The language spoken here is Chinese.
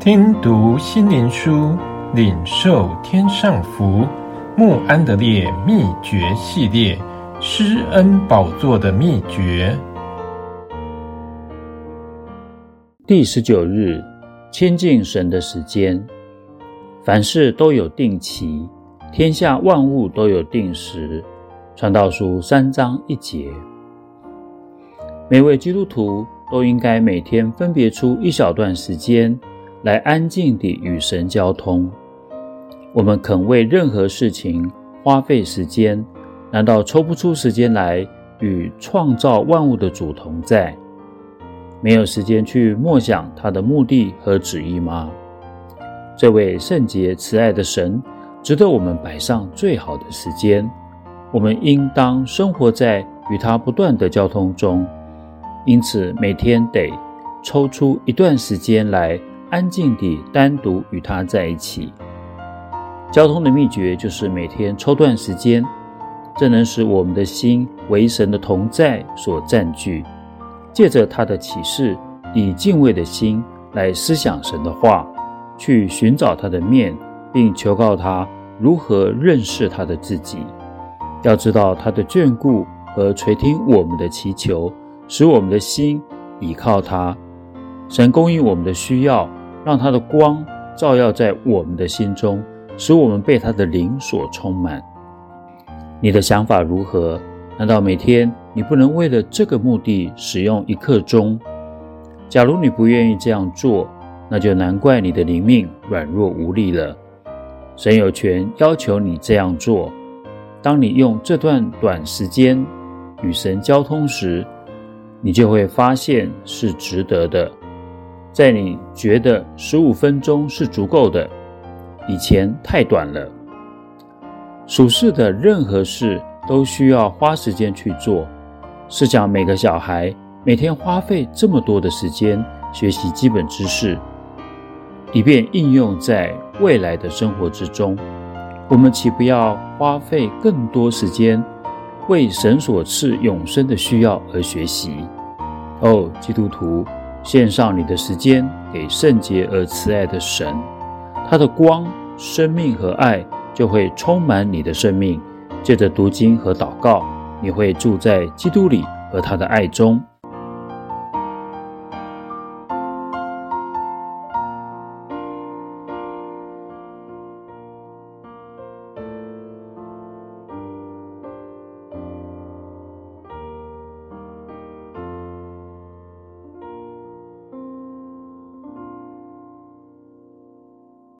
听读心灵书，领受天上福。穆安德烈秘诀系列：施恩宝座的秘诀。第十九日，亲近神的时间。凡事都有定期，天下万物都有定时。传道书三章一节。每位基督徒都应该每天分别出一小段时间，来安静地与神交通。我们肯为任何事情花费时间，难道抽不出时间来与创造万物的主同在？没有时间去默想他的目的和旨意吗？这位圣洁慈爱的神，值得我们摆上最好的时间。我们应当生活在与他不断的交通中，因此每天得抽出一段时间来安静地单独与他在一起。交通的秘诀就是每天抽段时间，这能使我们的心为神的同在所占据，借着他的启示，以敬畏的心来思想神的话。去寻找他的面，并求告他如何认识他的自己。要知道他的眷顾和垂听我们的祈求，使我们的心倚靠他。神供应我们的需要，让他的光照耀在我们的心中，使我们被他的灵所充满。你的想法如何？难道每天你不能为了这个目的使用一刻钟？假如你不愿意这样做，那就难怪你的灵命软弱无力了。神有权要求你这样做。当你用这段短时间与神交通时，你就会发现是值得的。在你觉得十五分钟是足够的，以前太短了。属世的任何事都需要花时间去做。试想每个小孩每天花费这么多的时间学习基本知识。以便应用在未来的生活之中，我们岂不要花费更多时间为神所赐永生的需要而学习？哦，基督徒，献上你的时间给圣洁而慈爱的神，他的光、生命和爱就会充满你的生命。借着读经和祷告，你会住在基督里和他的爱中。